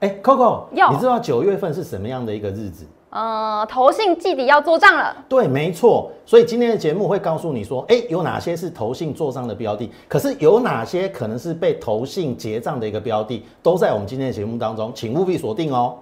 哎，Coco，有你知道九月份是什么样的一个日子？呃，投信季底要做账了，对，没错。所以今天的节目会告诉你说，哎，有哪些是投信做账的标的，可是有哪些可能是被投信结账的一个标的，都在我们今天的节目当中，请务必锁定哦。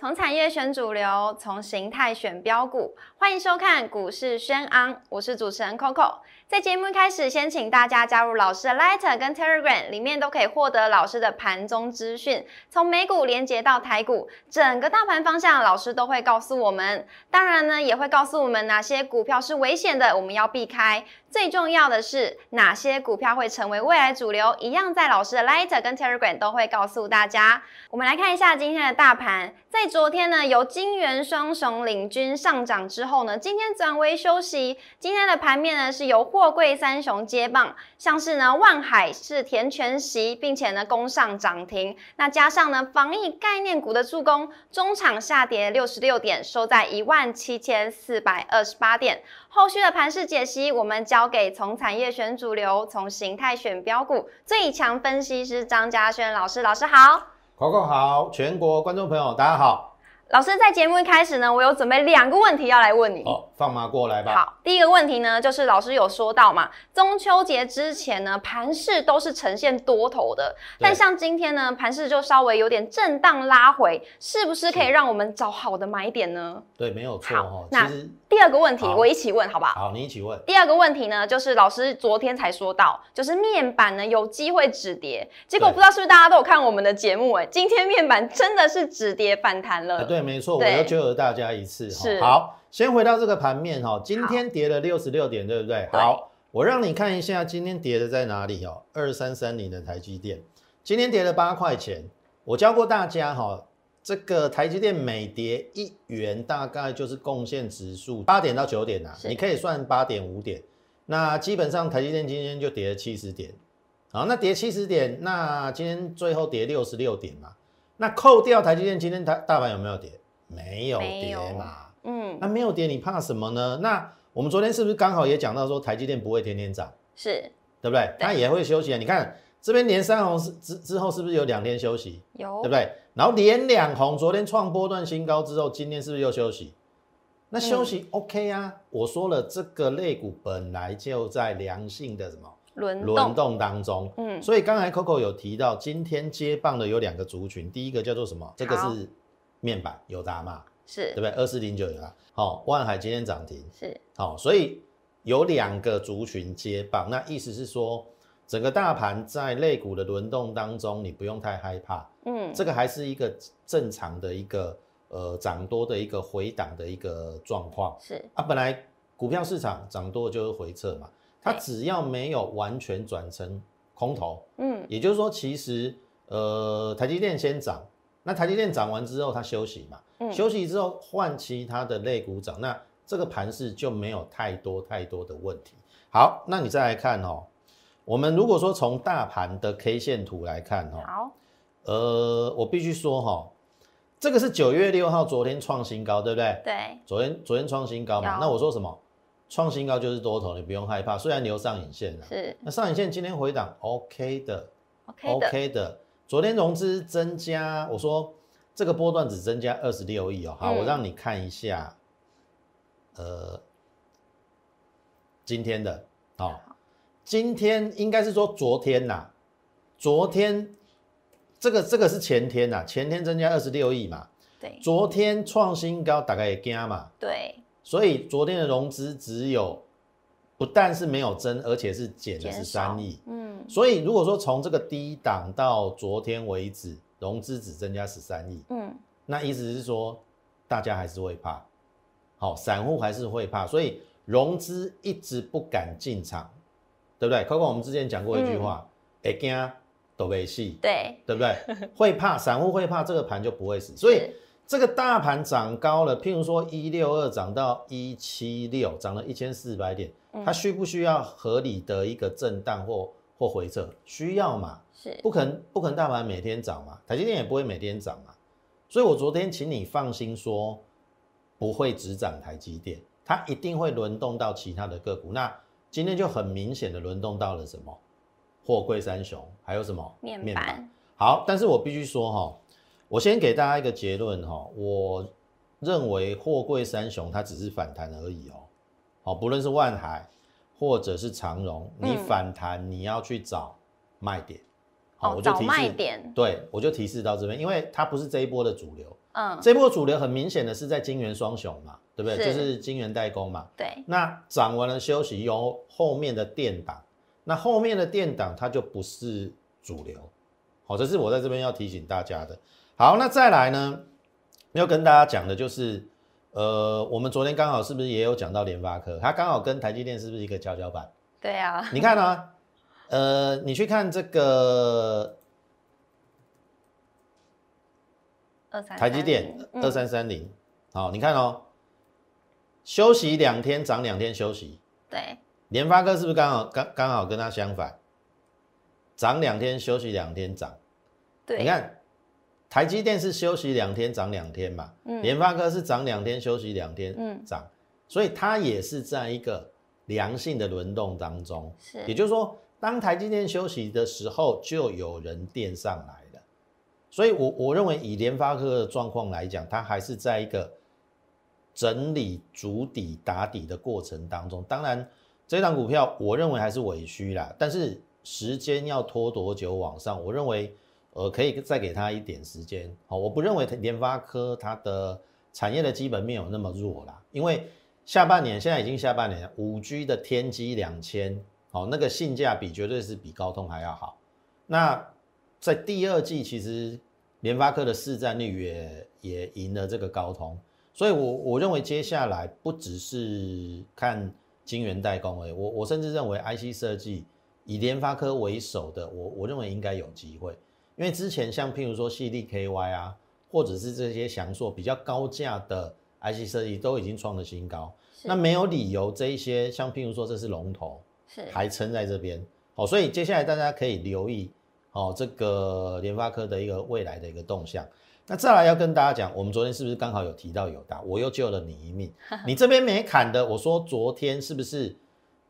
从产业选主流，从形态选标股，欢迎收看股市轩昂，我是主持人 Coco。在节目开始，先请大家加入老师的 Letter 跟 Telegram，里面都可以获得老师的盘中资讯，从美股连接到台股，整个大盘方向，老师都会告诉我们。当然呢，也会告诉我们哪些股票是危险的，我们要避开。最重要的是，哪些股票会成为未来主流，一样在老师的 Letter 跟 Telegram 都会告诉大家。我们来看一下今天的大盘，在昨天呢，由金元双雄领军上涨之后呢，今天转为休息。今天的盘面呢，是由货柜三雄接棒，像是呢万海是填全息，并且呢攻上涨停。那加上呢防疫概念股的助攻，中场下跌六十六点，收在一万七千四百二十八点。后续的盘势解析，我们交给从产业选主流，从形态选标股最强分析师张嘉轩老师。老师好。Coco 好，全国观众朋友大家好。老师在节目一开始呢，我有准备两个问题要来问你。放马过来吧。好，第一个问题呢，就是老师有说到嘛，中秋节之前呢，盘势都是呈现多头的，但像今天呢，盘势就稍微有点震荡拉回，是不是可以让我们找好的买点呢？对，没有错好哦。那第二个问题我一起问好不好？好，你一起问。第二个问题呢，就是老师昨天才说到，就是面板呢有机会止跌，结果不知道是不是大家都有看我们的节目、哎，今天面板真的是止跌反弹了。啊，对，没错，我对又救了大家一次是哈。好，先回到这个盘面哈，今天跌了六十六点，对不对？好，我让你看一下今天跌的在哪里哦，二三三零的台积电，今天跌了八块钱。我教过大家哈，这个台积电每跌一元，大概就是贡献指数八点到九点啊，你可以算八点五点。那基本上台积电今天就跌了七十点，好，那跌七十点，那今天最后跌六十六点嘛。那扣掉台积电，今天大大盘有没有跌？没有跌嘛。嗯，那没有跌，你怕什么呢？那我们昨天是不是刚好也讲到说台积电不会天天涨，是对不对？对它也会休息啊。你看这边连三红是之之后是不是有两天休息，有对不对？然后连两红，昨天创波段新高之后，今天是不是又休息？那休息 OK 啊？我说了，这个类股本来就在良性的什么轮轮动，动当中，嗯，所以刚才 Coco 有提到，今天接棒的有两个族群，第一个叫做什么？这个是面板有达嘛，是。对不对？二四零九有达，好、万海今天涨停，是。好、所以有两个族群接棒，那意思是说，整个大盘在类股的轮动当中，你不用太害怕，嗯，这个还是一个正常的一个呃涨多的一个回档的一个状况。是。啊。本来股票市场涨多就是回撤嘛，它只要没有完全转成空头，嗯。也就是说，其实呃，台积电先涨，那台积电涨完之后它休息嘛，嗯休息之后换其他的类股涨，那这个盘势就没有太多太多的问题。好，那你再来看哦，我们如果说从大盘的 K 线图来看哦，好呃，我必须说哈、这个是九月六号昨天创新高，对不对？对昨天昨天创新高嘛，那我说什么？创新高就是多头，你不用害怕，虽然留上影线了。是那上影线今天回档 OK 的，OK 的 OK 的，昨天融资增加，我说这个波段只增加二十六亿哦。好，嗯。我让你看一下，呃，今天的，哦，今天应该是说昨天呐、昨天这个这个是前天呐、前天增加二十六亿嘛，对。昨天创新高，大概也加嘛，对。所以昨天的融资只有不但是没有增，而且是减了十三亿。嗯。所以如果说从这个低档到昨天为止，融资只增加十三亿，嗯。那意思是说大家还是会怕，好、散户还是会怕，所以融资一直不敢进场，对不对？包括我们之前讲过一句话，会惊都没戏，对。对不对？会怕，散户会怕，这个盘就不会死，所以是。这个大盘涨高了，譬如说一六二涨到一七六，涨了一千四百点，嗯。它需不需要合理的一个震荡或或回撤？需要嘛？是不可能，不可能大盘每天涨嘛，台积电也不会每天涨嘛。所以我昨天请你放心说，不会只涨台积电，它一定会轮动到其他的个股。那今天就很明显的轮动到了什么？货柜三雄，还有什么面板？好，但是我必须说哈，我先给大家一个结论哈，我认为货柜三雄它只是反弹而已哦。好，不论是万海或者是长荣，你反弹你要去找卖点。好，我就提示，对我就提示到这边，因为它不是这一波的主流。嗯，这波主流很明显的是在金元双雄嘛，对不对？就是金元代工嘛。对。那涨完了休息，由后面的电档，那后面的电档它就不是主流。好，这是我在这边要提醒大家的。好，那再来呢，要跟大家讲的就是，呃，我们昨天刚好是不是也有讲到联发科？它刚好跟台积电是不是一个跷跷板？对啊。你看啊。呃，你去看这个台积电二三三零，好，你看哦，休息两天涨两天休息，对，联发科是不是刚好刚刚好跟它相反，涨两天休息两天涨，对，你看台积电是休息两天涨两天嘛，嗯联发科是涨两天休息两天嗯涨，所以它也是在一个良性的轮动当中，是，也就是说。当台积电休息的时候，就有人垫上来了，所以，我我认为以联发科的状况来讲，它还是在一个整理主底打底的过程当中。当然，这档股票我认为还是委屈啦，但是时间要拖多久往上？我认为，呃，可以再给他一点时间。好，我不认为联发科它的产业的基本面有那么弱啦，因为下半年现在已经下半年，五 G 的天机两千。好，那个性价比绝对是比高通还要好。那在第二季，其实联发科的市占率也也赢了这个高通，所以，我我认为接下来不只是看晶圆代工已，我我甚至认为 IC 设计以联发科为首的，我我认为应该有机会，因为之前像譬如说 c d KY 啊，或者是这些翔硕比较高价的 IC 设计都已经创了新高，那没有理由这一些像譬如说这是龙头。还撑在这边，好，所以接下来大家可以留意，哦，这个联发科的一个未来的一个动向。那再来要跟大家讲，我们昨天是不是刚好有提到友达，我又救了你一命。你这边没砍的，我说昨天是不是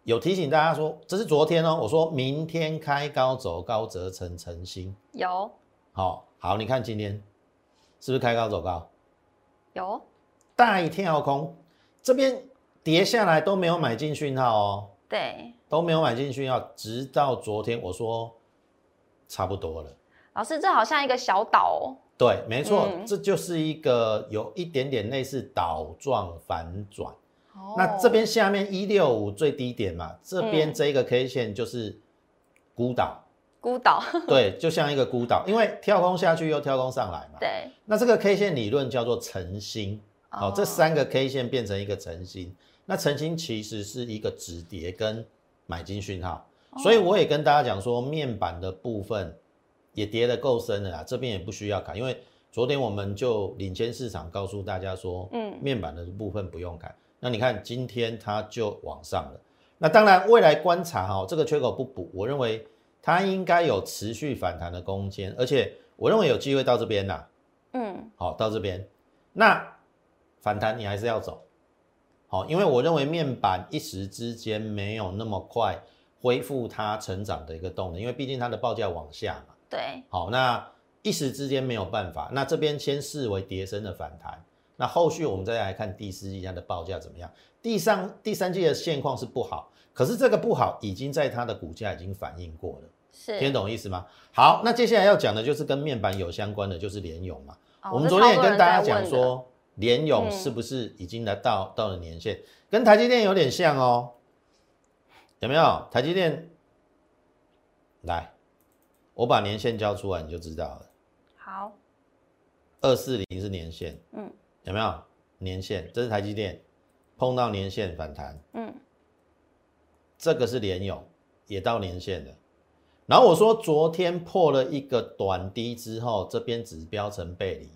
有提醒大家说，这是昨天哦，我说明天开高走高则成成新，有，好，好，你看今天是不是开高走高？有，大跳空，这边跌下来都没有买进讯号哦。对，都没有买进讯号直到昨天我说差不多了。老师，这好像一个小岛哦。对，没错，这就是一个有一点点类似岛状反转。哦。那这边下面一六五最低点嘛，这边这个 K 线就是孤岛。孤岛。对，就像一个孤岛，因为跳空下去又跳空上来嘛。对。那这个 K 线理论叫做晨星。好，这三个 K 线变成一个晨星。那成心其实是一个止跌跟买进讯号，所以我也跟大家讲说，面板的部分也跌得够深了啦，这边也不需要砍，因为昨天我们就领先市场告诉大家说，嗯，面板的部分不用砍。那你看今天它就往上了，那当然未来观察哈，这个缺口不补，我认为它应该有持续反弹的空间，而且我认为有机会到这边啦，嗯，好到这边，那反弹你还是要走。好，因为我认为面板一时之间没有那么快恢复它成长的一个动能，因为毕竟它的报价往下嘛。对。好，那一时之间没有办法，那这边先视为跌升的反弹，那后续我们再来看第四季它的报价怎么样。第三第三季的现况是不好，可是这个不好已经在它的股价已经反映过了，是听懂意思吗？好，那接下来要讲的就是跟面板有相关的，就是联咏嘛。我们昨天也跟大家讲说。联勇是不是已经来到到了年限？跟台积电有点像哦，有没有？台积电，来，我把年限交出来你就知道了。好，二四零是年限，嗯，有没有年限？这是台积电碰到年限反弹，嗯，这个是联勇也到年限了。然后我说昨天破了一个短低之后，这边指标成背离。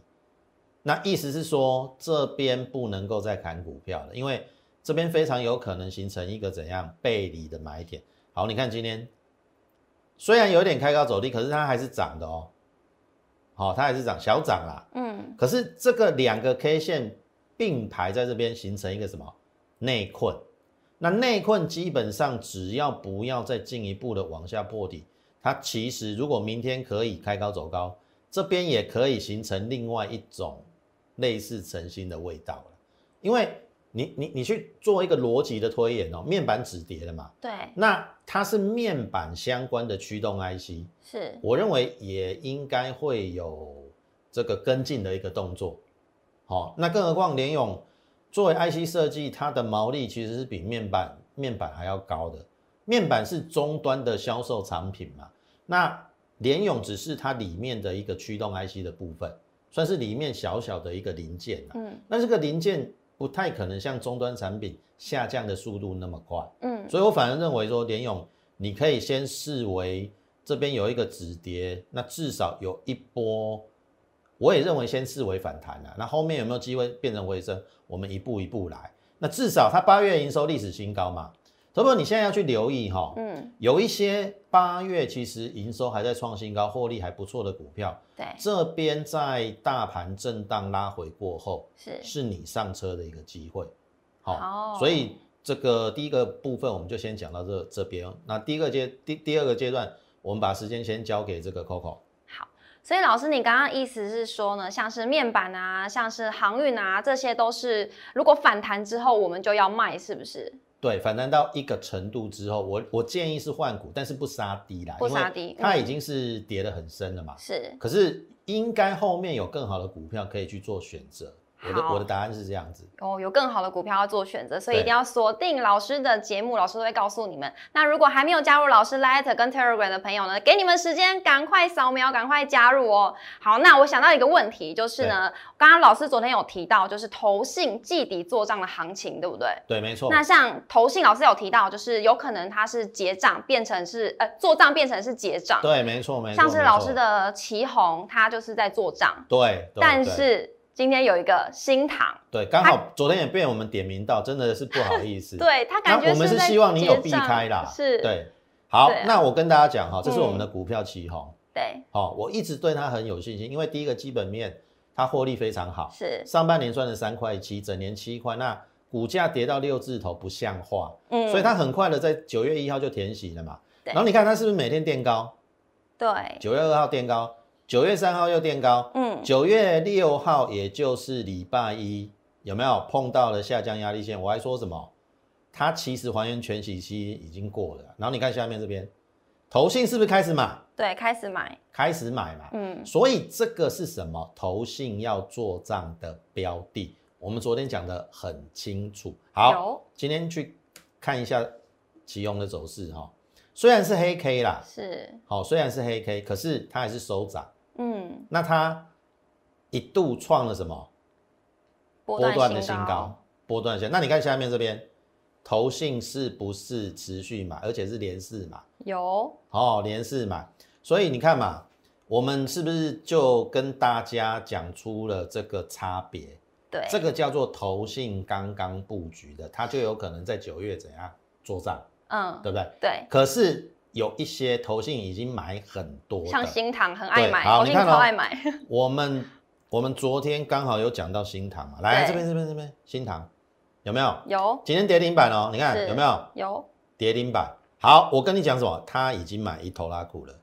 那意思是说，这边不能够再砍股票了，因为这边非常有可能形成一个怎样背离的买点。好，你看今天虽然有点开高走低，可是它还是涨的哦。好，它还是涨，小涨啦。嗯。可是这个两个 K 线并排在这边形成一个什么内困。那内困基本上只要不要再进一步的往下破底，它其实如果明天可以开高走高，这边也可以形成另外一种类似晨星的味道了。因为你你你去做一个逻辑的推演哦，面板止跌了嘛，对，那它是面板相关的驱动 IC，是我认为也应该会有这个跟进的一个动作。好、那更何况联咏作为 IC 设计，它的毛利其实是比面板面板还要高的。面板是终端的销售产品嘛，那联咏只是它里面的一个驱动 IC 的部分，算是里面小小的一个零件啊。嗯那这个零件不太可能像终端产品下降的速度那么快。嗯所以我反而认为说，联勇你可以先视为这边有一个止跌，那至少有一波，我也认为先视为反弹啊。那后面有没有机会变成回升？我们一步一步来。那至少它八月营收历史新高嘛，不过你现在要去留意哈、嗯，有一些八月其实营收还在创新高、获利还不错的股票，对，这边在大盘震荡拉回过后，是是你上车的一个机会。好、好所以这个第一个部分我们就先讲到这这边。那第一个阶第第二个阶段，我们把时间先交给这个 Coco。所以老师，你刚刚意思是说呢，像是面板啊，像是航运啊，这些都是如果反弹之后我们就要卖，是不是？对，反弹到一个程度之后，我我建议是换股，但是不杀低啦，不因为杀低嗯它已经是跌得很深了嘛。是可是应该后面有更好的股票可以去做选择。我的好我的答案是这样子。哦，有更好的股票要做选择，所以一定要锁定老师的节目，老师都会告诉你们。那如果还没有加入老师 Light 跟 Telegram 的朋友呢，给你们时间，赶快扫描，赶快加入哦。好，那我想到一个问题，就是呢，刚刚老师昨天有提到，就是投信季底做账的行情，对不对？对，没错。那像投信老师有提到，就是有可能它是结账变成是呃做账变成是结账，对，没错，没错。像是老师的旗红，他就是在做账，对但是今天有一个新塘，对，刚好昨天也被我们点名到，真的是不好意思。对他感觉我们是希望你有避开啦，是，对。好啊，那我跟大家讲哈，这是我们嗯的股票旗红，对，好，我一直对它很有信心，因为第一个基本面它获利非常好，是，上半年赚了三块七，整年七块，那股价跌到六字头不像话，嗯。所以它很快的在九月一号就填息了嘛。对。然后你看它是不是每天垫高？对，九月二号垫高，九月三号又垫高，嗯，九月六号也就是礼拜一，有没有碰到了下降压力线？我还说什么？它其实还原全息期已经过了。然后你看下面这边，投信是不是开始买？对，开始买，开始买嘛。嗯，所以这个是什么？投信要做账的标的，我们昨天讲的很清楚。好，今天去看一下奇宏的走势哈、虽然是黑 K 啦，是，好，虽然是黑 K，可是它还是收涨。嗯，那它一度创了什么？波波段的新新高，，波段线。那你看下面这边，投信是不是持续买，而且是连四买？有，哦，连四买。所以你看嘛，我们是不是就跟大家讲出了这个差别？对，这个叫做投信刚刚布局的，它就有可能在九月怎样做账，嗯，对不对？对，可是有一些投信已经买很多像，新塘很爱对买，投信好你看哦超爱买，我们我们昨天刚好有讲到新塘嘛，来对这边这边这边新塘有没有？有，今天跌停板哦，你看有没有有，跌停板？好，我跟你讲什么？他已经买一头拉股了，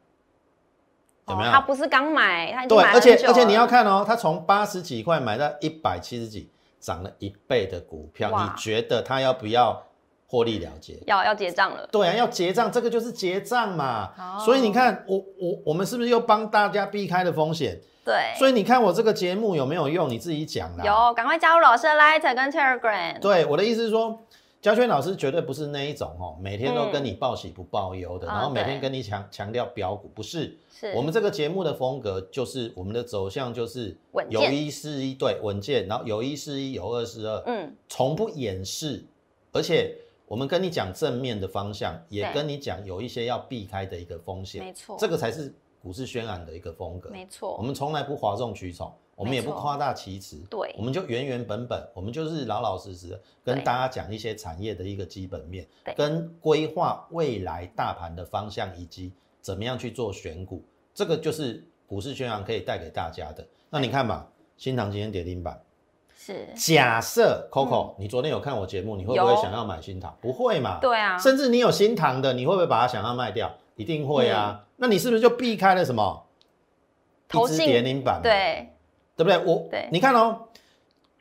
有没有？哦他不是刚买，他已经对，买而且而且你要看哦，他从八十几块买到一百七十几，涨了一倍的股票，你觉得他要不要获利了结？要要结账了，对啊，要结账，这个就是结账嘛。哦所以你看，我我我们是不是又帮大家避开了风险？对，所以你看我这个节目有没有用？你自己讲啦。有，赶快加入老师的 Light 跟 Telegram，对，我的意思是说，嘉轩老师绝对不是那一种哦，每天都嗯跟你报喜不报忧的，啊然后每天跟你强强调标股，不是。是我们这个节目的风格就是我们的走向就是有一是一，对，稳健，然后有一是一，有二是二，嗯，从不掩饰，而且我们跟你讲正面的方向，也跟你讲有一些要避开的一个风险，没错，这个才是股市宣言的一个风格。没错，我们从来不哗众取宠，我们也不夸大其词，对我们就原原本本，我们就是老老实实的跟大家讲一些产业的一个基本面，跟规划未来大盘的方向，以及怎么样去做选股，这个就是股市宣扬可以带给大家的。那你看吧，新塘今天跌停板，是，假设 Coco，、你昨天有看我节目，你会不会想要买新塘？不会嘛？对啊，甚至你有新塘的，你会不会把它想要卖掉？一定会嗯啊。那你是不是就避开了什么？投信跌停板，，对，对不对？我，对你看哦，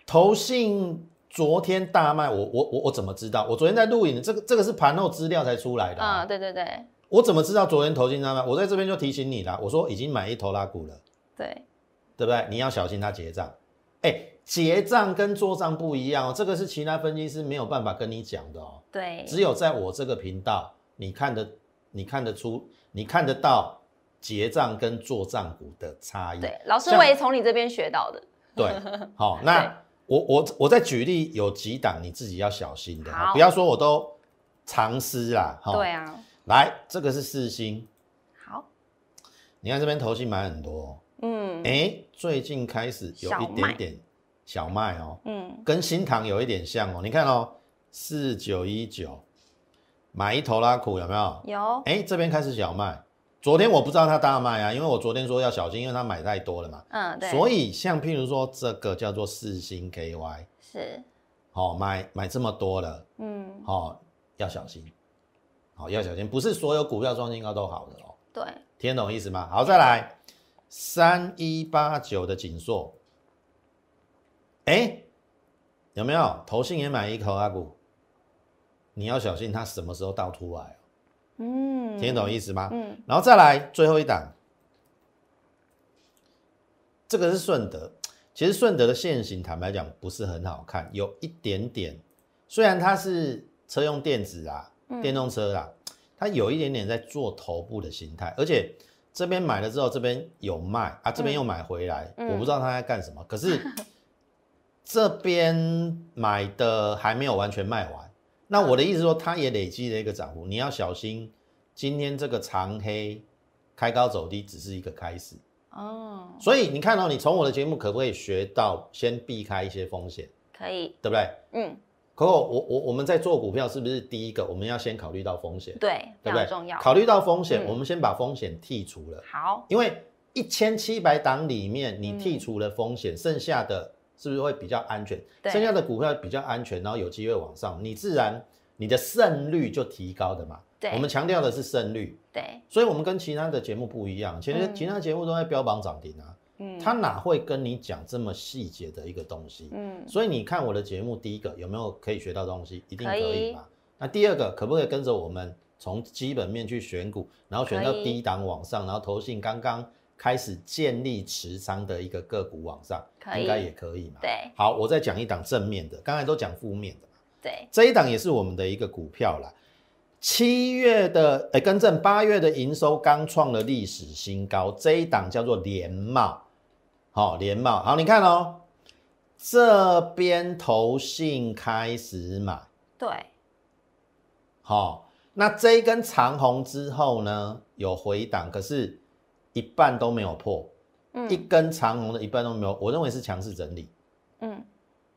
投信昨天大卖，我我我我怎么知道？我昨天在录影，这个这个是盘后资料才出来的、啊。嗯，对对对我怎么知道昨天投信大卖？我在这边就提醒你啦，我说已经买一头拉股了，对，对不对？你要小心它结账。哎，结账跟做账不一样哦，这个是其他分析师没有办法跟你讲的哦。对，只有在我这个频道，你看得你看得出，你看得到结账跟做账股的差异。对，老师像我也从你这边学到的，对，好，对。那我我我再举例，有几档你自己要小心的，好。不要说我都藏私啦。哈。对，啊，来，这个是四星，好，你看这边投信买很多、哦，嗯。哎、最近开始有一点点小麦哦，嗯，跟新塘有一点像哦。你看哦，四九一九买一头拉苦有没有？有，哎，这边开始小麦。昨天我不知道它大卖啊，因为我昨天说要小心，因为它买太多了嘛。嗯，对，所以像譬如说这个叫做四星 KY，是，好、买买这么多了，嗯，好、要小心，好、要小心，不是所有股票创新高都好的哦，对，听懂意思吗？好，再来三一八九的锦硕，哎，有没有？投信也买一口阿股？你要小心它什么时候倒出来哦，嗯，听得懂意思吗？嗯，然后再来最后一档，这个是顺德。其实顺德的线型，坦白讲不是很好看，有一点点，虽然它是车用电子啊，嗯。电动车啦，它有一点点在做头部的形态，而且这边买了之后，这边有卖啊，这边又买回来，嗯。我不知道它在干什么。可是这边买的还没有完全卖完，那我的意思说，它也累积了一个涨幅，你要小心。今天这个长黑开高走低只是一个开始，哦，所以你看到、你从我的节目可不可以学到先避开一些风险，可以，对不对？嗯，可我我我我们在做股票是不是第一个我们要先考虑到风险，对，非对不对？重要，考虑到风险，嗯。我们先把风险剔除了，好，因为一千七百档里面你嗯。剔除了风险，剩下的是不是会比较安全？对剩下的股票比较安全，然后有机会往上，你自然你的胜率就提高的嘛。对，我们强调的是胜率，对，所以我们跟其他的节目不一样，其实嗯其他节目都在标榜涨停啊，嗯，他哪会跟你讲这么细节的一个东西？嗯，所以你看我的节目，第一个有没有可以学到东西？一定可可以以嘛。那第二个可不可以跟着我们从基本面去选股，然后选到低档往上，然后投信刚刚开始建立持仓的一个个股往上，应该也可以嘛。对好，我再讲一档正面的，刚才都讲负面的嘛。对，这一档也是我们的一个股票啦。七月的，哎，更正，八月的营收刚创了历史新高。这一档叫做联茂，好、联茂，好，你看哦，这边投信开始买，对，好、那这一根长红之后呢，有回档，可是一半都没有破，一嗯根长红的一半都没有，我认为是强势整理。嗯，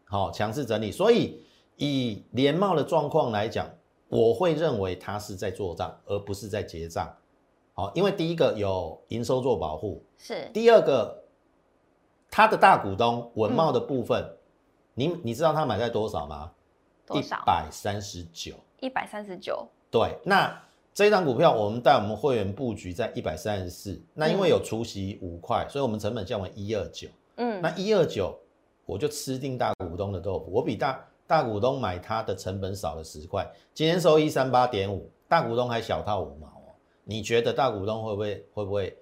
好、强势整理。所以以联茂的状况来讲，我会认为它是在做账，而不是在结账。好、因为第一个有营收做保护，是，第二个它的大股东文茂的嗯部分，你你知道他买在多少吗？多少？百三十九。一百三十九，对，那这一张股票我们带我们会员布局在一百三十四，那因为有除息五块，所以我们成本降为一二九。嗯，那一二九，我就吃定大股东的豆腐，我比大大股东买它的成本少了十块，今天收一三八点五，大股东还小套五毛哦。你觉得大股东会不会会不会，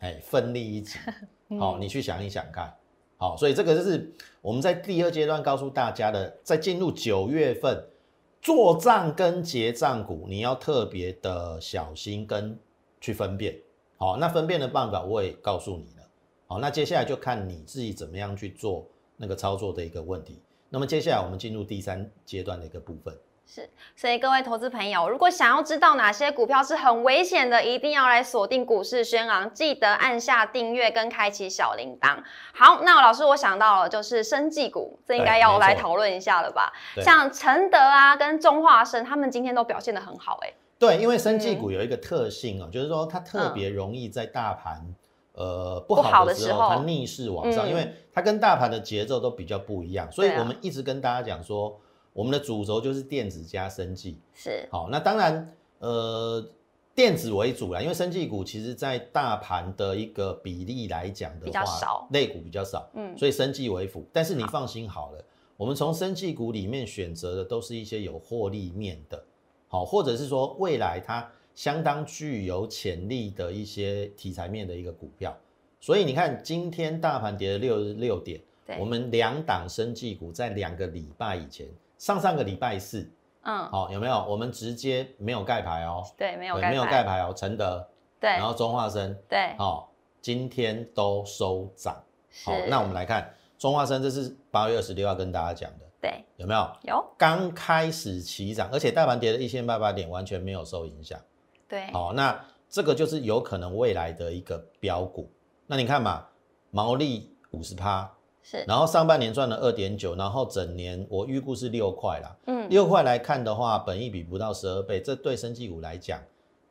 哎，奋力一击？好、嗯你去想一想看。好，所以这个就是我们在第二阶段告诉大家的，在进入九月份做账跟结账股，你要特别的小心跟去分辨。好，那分辨的办法我也告诉你了。好，那接下来就看你自己怎么样去做那个操作的一个问题。那么接下来我们进入第三阶段的一个部分。是，所以各位投资朋友，如果想要知道哪些股票是很危险的，一定要来锁定股市轩昂，记得按下订阅跟开启小铃铛。好，那老师我想到了，就是生技股，这应该要来讨论一下了吧？像承德啊跟中化生，他们今天都表现得很好、欸，对，因为生技嗯。股有一个特性哦，就是说它特别容易在大盘呃不不好好的时候，它逆势往上，嗯。因为它跟大盘的节奏都比较不一样，所以我们一直跟大家讲说，我们的主轴就是电子加生技。是好，那当然，呃，电子为主啦，因为生技股其实在大盘的一个比例来讲的话，比较少类股比较少，嗯所以生技为辅。但是你放心好了，我们从生技股里面选择的都是一些有获利面的，好，或者是说未来它相当具有潜力的一些题材面的一个股票。所以你看，今天大盘跌了六十六点，我们两档生技股在两个礼拜以前，上上个礼拜四，嗯。好、有没有？我们直接没有盖牌哦，对没有对没有盖牌哦，承德，对。然后中化生，对。好、今天都收涨。是。好，那我们来看中化生，这是八月二十六要跟大家讲的，对。有没有？有。刚开始起涨，而且大盘跌了一千八百点，完全没有受影响。对。好、那这个就是有可能未来的一个标股。那你看嘛，毛利五十趴，是然后上半年赚了二点九，然后整年我预估是六块啦。嗯六块来看的话，本益比不到十二倍，这对生技股来讲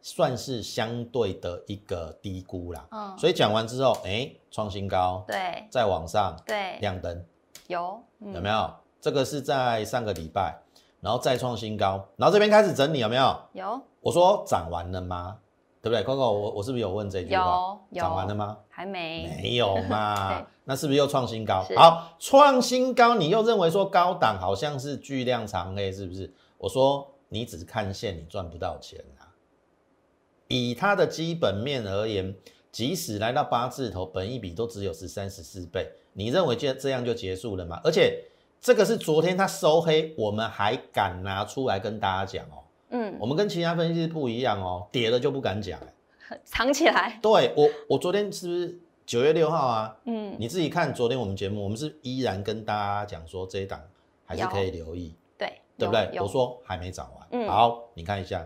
算是相对的一个低估啦。嗯所以讲完之后，哎，创新高，对再往上对亮灯，有嗯有没有？这个是在上个礼拜，然后再创新高，然后这边开始整理，有没有？有我说涨完了吗？对不对？Coco，我我是不是有问这句话？有有涨完了吗？还没没有嘛 对，那是不是又创新高？好，创新高，你又认为说高档好像是巨量长黑，是不是？我说你只看线，你赚不到钱啊。以它的基本面而言，即使来到八字头，本一比都只有十三、十四倍，你认为就这样就结束了吗？而且这个是昨天它收黑，我们还敢拿出来跟大家讲哦。嗯我们跟其他分析师不一样哦，跌了就不敢讲、欸。藏起来对我，我昨天是不是九月六号啊？嗯你自己看昨天我们节目，我们是依然跟大家讲说这一档还是可以留意，对对不对？我说还没涨完，嗯好，你看一下，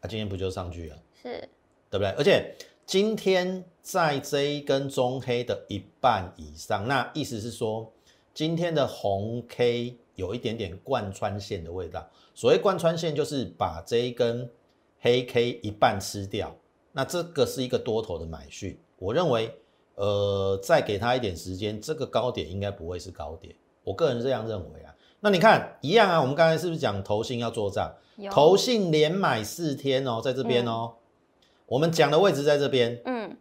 啊，今天不就上去了，是对不对？而且今天在这一根中黑的一半以上，那意思是说今天的红 K 有一点点贯穿线的味道。所谓贯穿线，就是把这一根黑 K 一半吃掉，那这个是一个多头的买讯。我认为，呃，再给他一点时间，这个高点应该不会是高点。我个人这样认为啊。那你看一样啊，我们刚才是不是讲投信要做账？投信连买四天哦，在这边哦，我们讲的位置在这边，嗯，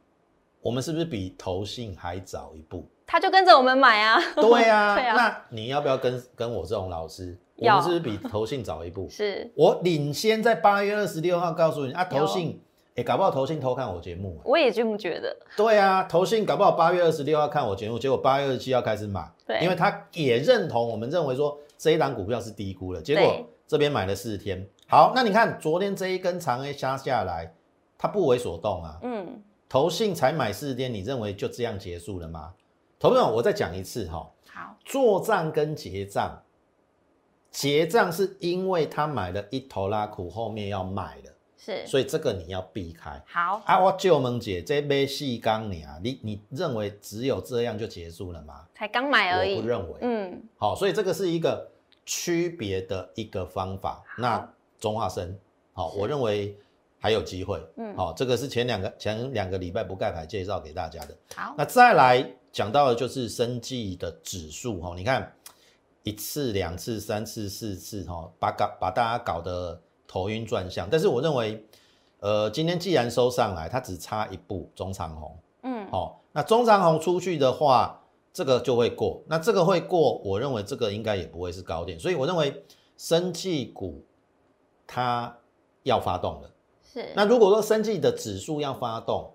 我们是不是比投信还早一步？他就跟着我们买啊，对啊，对啊那你要不要跟跟我这种老师？我们是不是比投信早一步？是我领先在八月二十六号告诉你啊，投信，哎，搞不好投信偷看我节目、啊。我也这么觉得，对啊，投信搞不好八月二十六要看我节目，结果八月二十七要开始买，对因为他也认同我们认为说这一档股票是低估了，结果对这边买了四天。好，那你看昨天这一根长 A 杀下来，它不为所动啊，嗯投信才买四天，你认为就这样结束了吗？投资者，我再讲一次哈、好做账跟结账，结账是因为他买了一头拉苦，后面要卖了，是所以这个你要避开。好啊，我就问姐，这杯细缸你啊，你你认为只有这样就结束了吗？才刚买而已我不，认为。嗯好，所以这个是一个区别的一个方法。那中化生，好，我认为还有机会。嗯好，这个是前两个前两个礼拜不盖牌介绍给大家的。好那再来讲到的就是生计的指数哈，你看一次、两次、三次、四次哈，把搞把大家搞得头晕转向。但是我认为，呃，今天既然收上来，它只差一步中长红，嗯哦，那中长红出去的话，这个就会过。那这个会过，我认为这个应该也不会是高点，所以我认为生技股它要发动了。是那如果说生技的指数要发动，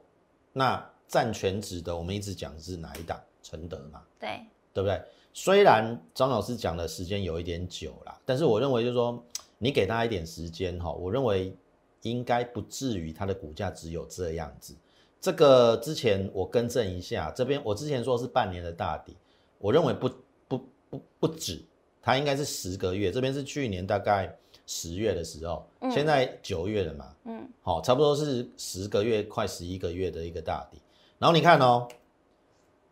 那占全指的，我们一直讲是哪一档？承德嘛，对对不对？虽然张老师讲的时间有一点久了，但是我认为就是说，你给他一点时间哈，我认为应该不至于它的股价只有这样子。这个之前我更正一下，这边我之前说是半年的大底，我认为不不不不止，它应该是十个月，这边是去年大概十月的时候，嗯现在九月了嘛，嗯好、差不多是十个月，快十一个月的一个大底。然后你看哦，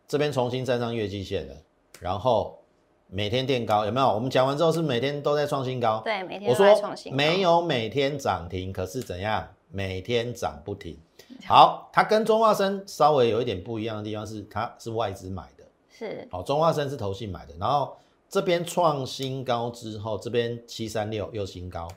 这边重新站上月季线了，然后每天垫高，有没有？我们讲完之后是每天都在创新高。对，每天在说创新高，没有每天涨停，可是怎样？每天涨不停。好，它跟中化生稍微有一点不一样的地方是，它是外资买的，是好，中化生是投信买的，然后这边创新高之后，这边七三六又新高，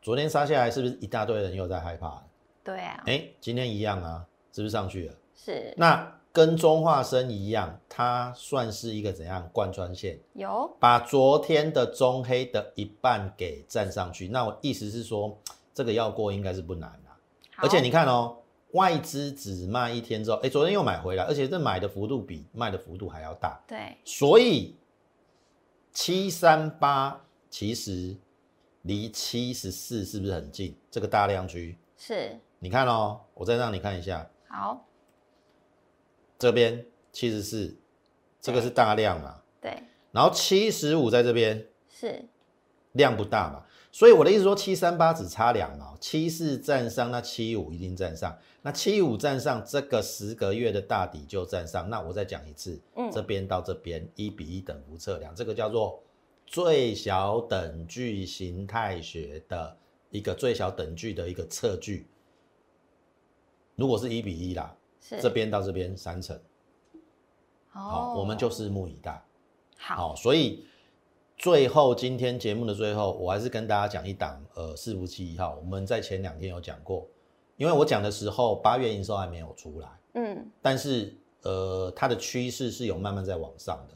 昨天杀下来是不是一大堆人又在害怕？对啊，哎，今天一样啊，是不是上去了？是那跟中化生一样，它算是一个怎样贯穿线？有把昨天的中黑的一半给站上去。那我意思是说，这个要过应该是不难啦。好而且你看哦，外资只卖一天之后，哎，昨天又买回来，而且这买的幅度比卖的幅度还要大。对所以七三八其实离七十四是不是很近？这个大量区，是你看哦，我再让你看一下，好这边七十四，这个是大量嘛，对。然后七十五在这边。是。量不大嘛，所以我的意思说七三八只差两毛，七四站上，那七五一定站上，那七五站上，这个十个月的大底就站上。那我再讲一次，嗯。这边到这边一比一等幅测量，这个叫做最小等距形态学的一个最小等距的一个测距。如果是一比一啦，是这边到这边三成，好，哦。我们就拭目以待。好。好，所以最后今天节目的最后，我还是跟大家讲一档呃伺服器一号，我们在前两天有讲过，因为我讲的时候八月营收还没有出来，嗯。但是呃它的趋势是有慢慢在往上的。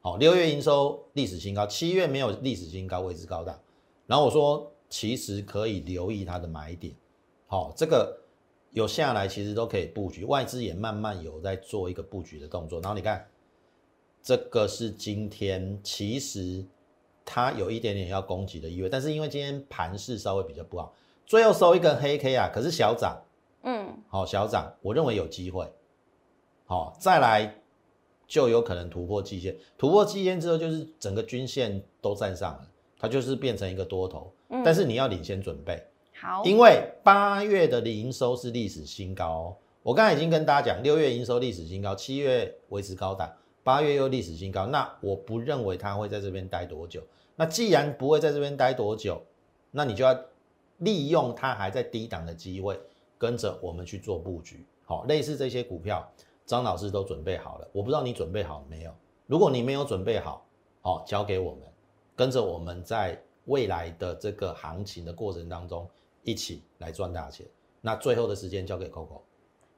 好，六月营收历史新高，七月没有历史新高，位置高档。然后我说其实可以留意它的买点，好，这个有下来其实都可以布局，外资也慢慢有在做一个布局的动作。然后你看，这个是今天其实它有一点点要攻击的意味，但是因为今天盘势稍微比较不好，最后收一根黑 K 啊，可是小涨，嗯好、小涨，我认为有机会。好、再来就有可能突破季线，突破季线之后，就是整个均线都站上了，它就是变成一个多头。嗯但是你要领先准备，好因为八月的营收是历史新高、我刚才已经跟大家讲，六月营收历史新高，七月维持高档，八月又历史新高。那我不认为它会在这边待多久。那既然不会在这边待多久，那你就要利用它还在低档的机会，跟着我们去做布局。好，类似这些股票，张老师都准备好了。我不知道你准备好了没有？如果你没有准备好，好，交给我们，跟着我们在未来的这个行情的过程当中，一起来赚大钱。那最后的时间交给 Coco。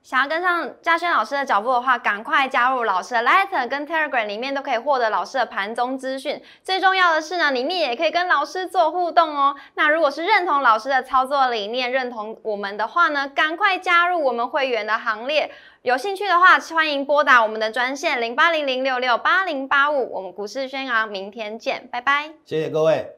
想要跟上嘉轩老师的脚步的话，赶快加入老师的 Letter 跟 Telegram，里面都可以获得老师的盘中资讯。最重要的是呢，里面也可以跟老师做互动哦。那如果是认同老师的操作理念，认同我们的话呢，赶快加入我们会员的行列。有兴趣的话，欢迎拨打我们的专线零八零零六六八零八五。我们股市宣昂，明天见，拜拜。谢谢各位。